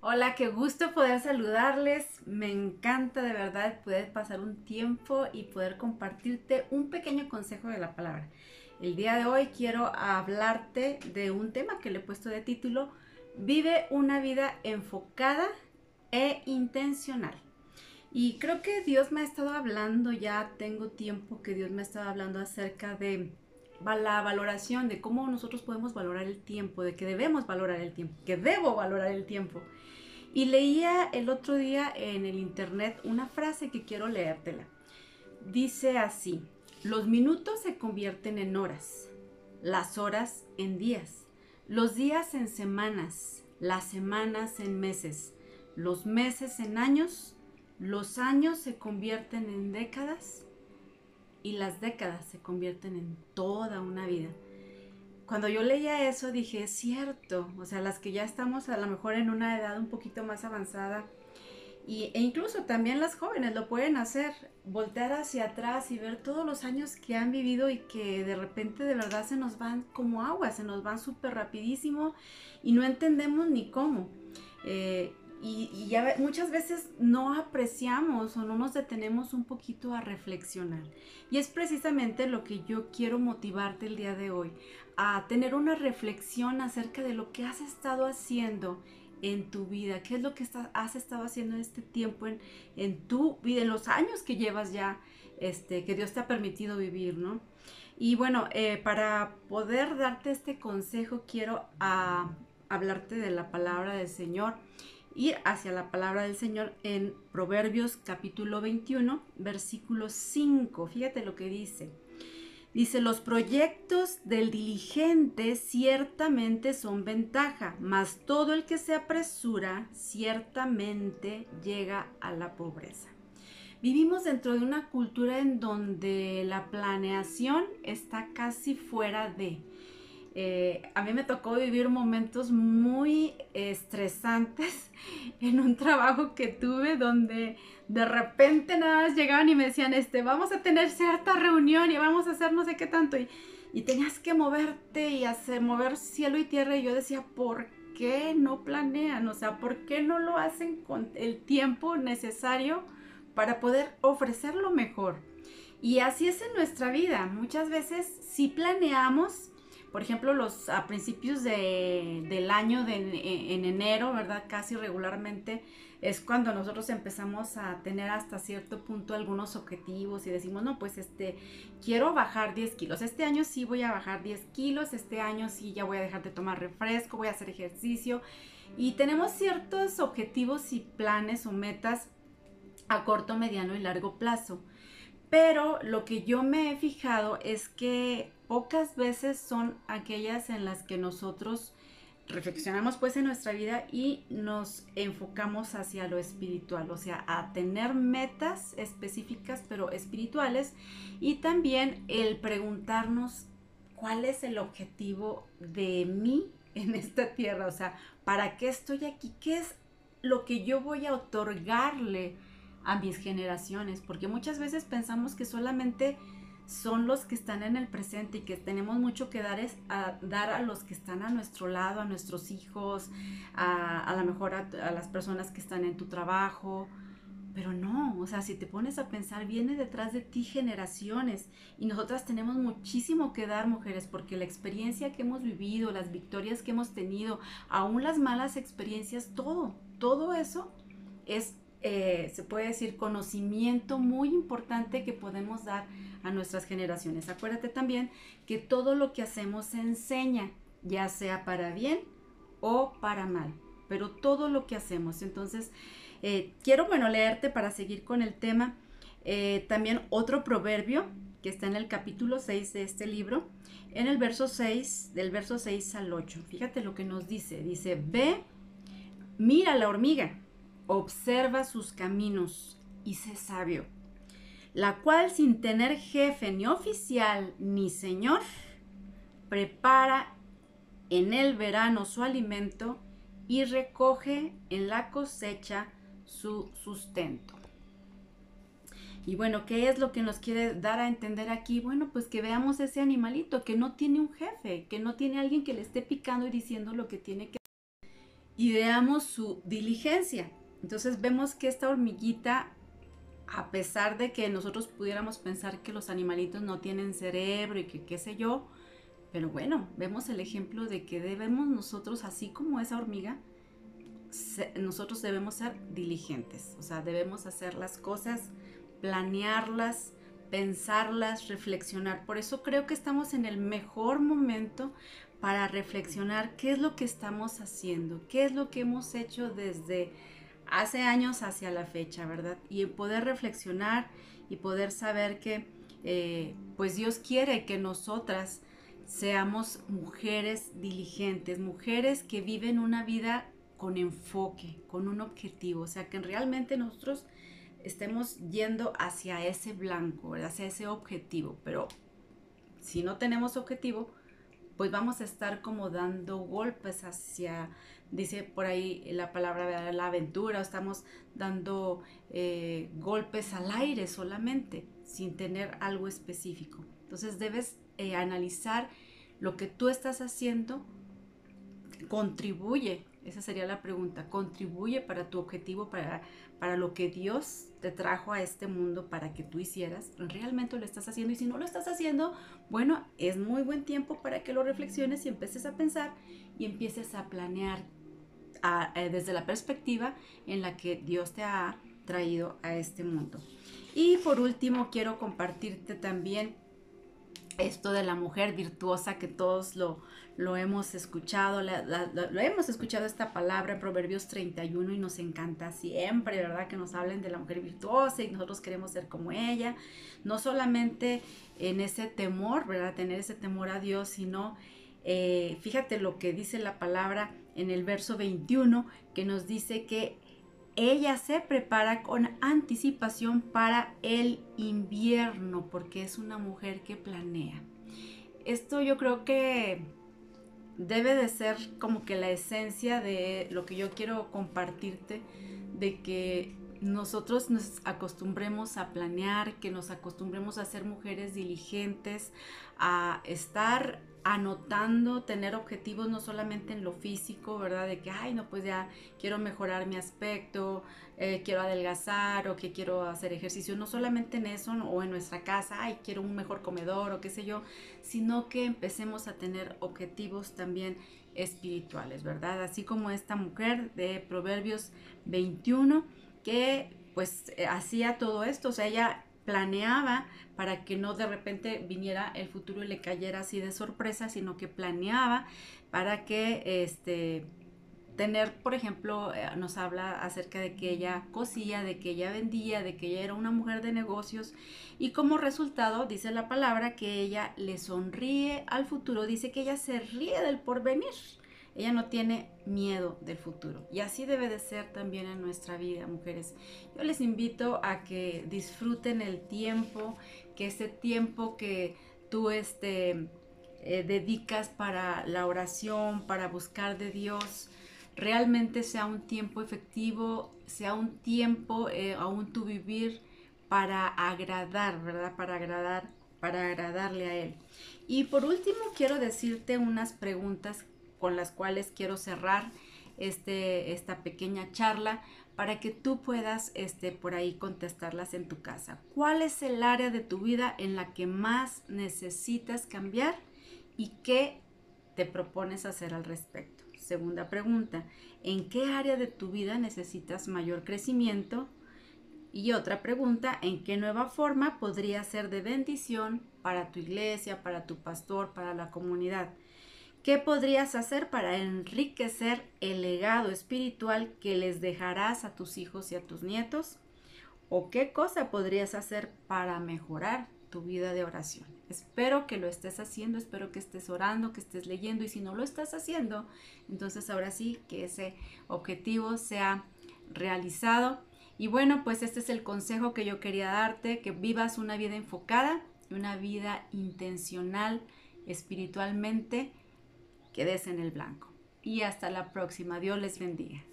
Hola, qué gusto poder saludarles. Me encanta de verdad poder pasar un tiempo y poder compartirte un pequeño consejo de la palabra. El día de hoy quiero hablarte de un tema que le he puesto de título, Vive una vida enfocada e intencional. Y creo que Dios me ha estado hablando, ya tengo tiempo que Dios me ha estado hablando acerca de la valoración, de cómo nosotros podemos valorar el tiempo, de que debemos valorar el tiempo, que debo valorar el tiempo. Y leía el otro día en el internet una frase que quiero leértela. Dice así, los minutos se convierten en horas, las horas en días, los días en semanas, las semanas en meses, los meses en años, los años se convierten en décadas y las décadas se convierten en toda una vida. Cuando yo leía eso dije, es cierto, o sea, las que ya estamos a lo mejor en una edad un poquito más avanzada, y, e incluso también las jóvenes lo pueden hacer, voltear hacia atrás y ver todos los años que han vivido y que de repente de verdad se nos van como agua, se nos van súper rapidísimo y no entendemos ni cómo. Eh, y, ya muchas veces no apreciamos o no nos detenemos un poquito a reflexionar. Y es precisamente lo que yo quiero motivarte el día de hoy, a tener una reflexión acerca de lo que has estado haciendo en tu vida, qué es lo que has estado haciendo en este tiempo, en, en, tu vida, en los años que llevas ya, este, que Dios te ha permitido vivir, ¿no? Y bueno, eh, para poder darte este consejo, quiero ah, hablarte de la palabra del Señor ir hacia la palabra del Señor en Proverbios capítulo 21, versículo 5. Fíjate lo que dice. Dice, los proyectos del diligente ciertamente son ventaja, mas todo el que se apresura ciertamente llega a la pobreza. Vivimos dentro de una cultura en donde la planeación está casi fuera de. Eh, a mí me tocó vivir momentos muy estresantes en un trabajo que tuve donde de repente nada más llegaban y me decían, este, vamos a tener cierta reunión y vamos a hacer no sé qué tanto. Y, y tenías que moverte y hacer, mover cielo y tierra. Y yo decía, ¿por qué no planean? O sea, ¿por qué no lo hacen con el tiempo necesario para poder ofrecer lo mejor? Y así es en nuestra vida. Muchas veces si planeamos, por ejemplo, los a principios del año, de, en enero, ¿verdad? Casi regularmente es cuando nosotros empezamos a tener hasta cierto punto algunos objetivos y decimos, no, pues este, quiero bajar 10 kilos. Este año sí voy a bajar 10 kilos, este año sí ya voy a dejar de tomar refresco, voy a hacer ejercicio. Y tenemos ciertos objetivos y planes o metas a corto, mediano y largo plazo. Pero lo que yo me he fijado es que pocas veces son aquellas en las que nosotros reflexionamos pues en nuestra vida y nos enfocamos hacia lo espiritual, o sea, a tener metas específicas pero espirituales y también el preguntarnos cuál es el objetivo de mí en esta tierra, o sea, ¿para qué estoy aquí? ¿Qué es lo que yo voy a otorgarle a mis generaciones? Porque muchas veces pensamos que solamente son los que están en el presente y que tenemos mucho que dar, es a, dar a los que están a nuestro lado, a nuestros hijos, a, a lo mejor a, a, las personas que están en tu trabajo. Pero no, o sea, si te pones a pensar, viene detrás de ti generaciones y nosotras tenemos muchísimo que dar, mujeres, porque la experiencia que hemos vivido, las victorias que hemos tenido, aún las malas experiencias, todo, todo eso es, eh, se puede decir, conocimiento muy importante que podemos dar a nuestras generaciones. Acuérdate también que todo lo que hacemos se enseña, ya sea para bien o para mal, pero todo lo que hacemos. Entonces, eh, quiero, bueno, leerte para seguir con el tema. Eh, también otro proverbio que está en el capítulo 6 de este libro, en el verso 6, del verso 6 al 8. Fíjate lo que nos dice. Dice, ve, mira la hormiga, observa sus caminos y sé sabio la cual sin tener jefe ni oficial ni señor, prepara en el verano su alimento y recoge en la cosecha su sustento. Y bueno, ¿qué es lo que nos quiere dar a entender aquí? Bueno, pues que veamos ese animalito que no tiene un jefe, que no tiene alguien que le esté picando y diciendo lo que tiene que y veamos su diligencia. Entonces vemos que esta hormiguita, a pesar de que nosotros pudiéramos pensar que los animalitos no tienen cerebro y que qué sé yo, pero bueno, vemos el ejemplo de que debemos nosotros, así como esa hormiga, nosotros debemos ser diligentes, o sea, debemos hacer las cosas, planearlas, pensarlas, reflexionar. Por eso creo que estamos en el mejor momento para reflexionar qué es lo que estamos haciendo, qué es lo que hemos hecho desde hace años hacia la fecha, ¿verdad? Y poder reflexionar y poder saber que eh, pues Dios quiere que nosotras seamos mujeres diligentes, mujeres que viven una vida con enfoque, con un objetivo, o sea, que realmente nosotros estemos yendo hacia ese blanco, hacia ese objetivo, pero si no tenemos objetivo, pues vamos a estar como dando golpes hacia, dice por ahí la palabra, la aventura, estamos dando eh, golpes al aire solamente, sin tener algo específico. Entonces debes eh, analizar lo que tú estás haciendo, contribuye, esa sería la pregunta, contribuye para tu objetivo, para, para lo que Dios te trajo a este mundo para que tú hicieras, realmente lo estás haciendo y si no lo estás haciendo, bueno, es muy buen tiempo para que lo reflexiones y empieces a pensar y empieces a planear eh, desde la perspectiva en la que Dios te ha traído a este mundo. Y por último, quiero compartirte también esto de la mujer virtuosa que todos lo, lo hemos escuchado, lo hemos escuchado esta palabra en Proverbios 31 y nos encanta siempre, ¿verdad? Que nos hablen de la mujer virtuosa y nosotros queremos ser como ella, no solamente en ese temor, ¿verdad? Tener ese temor a Dios, sino eh, fíjate lo que dice la palabra en el verso 21, que nos dice que ella se prepara con anticipación para el invierno porque es una mujer que planea. Esto yo creo que debe de ser como que la esencia de lo que yo quiero compartirte, de que nosotros nos acostumbremos a planear, que nos acostumbremos a ser mujeres diligentes, a estar anotando, tener objetivos no solamente en lo físico, ¿verdad? De que, ay, no, pues ya quiero mejorar mi aspecto, eh, quiero adelgazar o que quiero hacer ejercicio, no solamente en eso o en nuestra casa, ay, quiero un mejor comedor o qué sé yo, sino que empecemos a tener objetivos también espirituales, ¿verdad? Así como esta mujer de Proverbios 21 que pues eh, hacía todo esto, o sea, ella planeaba para que no de repente viniera el futuro y le cayera así de sorpresa, sino que planeaba para que este tener, por ejemplo, eh, nos habla acerca de que ella cosía, de que ella vendía, de que ella era una mujer de negocios y como resultado dice la palabra que ella le sonríe al futuro, dice que ella se ríe del porvenir. Ella no tiene miedo del futuro. Y así debe de ser también en nuestra vida, mujeres. Yo les invito a que disfruten el tiempo, que ese tiempo que tú este, eh, dedicas para la oración, para buscar de Dios, realmente sea un tiempo efectivo, sea un tiempo eh, aún tu vivir para agradar, ¿verdad? Para agradar, para agradarle a Él. Y por último, quiero decirte unas preguntas con las cuales quiero cerrar este, esta pequeña charla para que tú puedas este, por ahí contestarlas en tu casa. ¿Cuál es el área de tu vida en la que más necesitas cambiar y qué te propones hacer al respecto? Segunda pregunta, ¿en qué área de tu vida necesitas mayor crecimiento? Y otra pregunta, ¿en qué nueva forma podría ser de bendición para tu iglesia, para tu pastor, para la comunidad? ¿Qué podrías hacer para enriquecer el legado espiritual que les dejarás a tus hijos y a tus nietos? ¿O qué cosa podrías hacer para mejorar tu vida de oración? Espero que lo estés haciendo, espero que estés orando, que estés leyendo y si no lo estás haciendo, entonces ahora sí que ese objetivo sea realizado. Y bueno, pues este es el consejo que yo quería darte, que vivas una vida enfocada, una vida intencional espiritualmente quedes en el blanco. Y hasta la próxima. Dios les bendiga.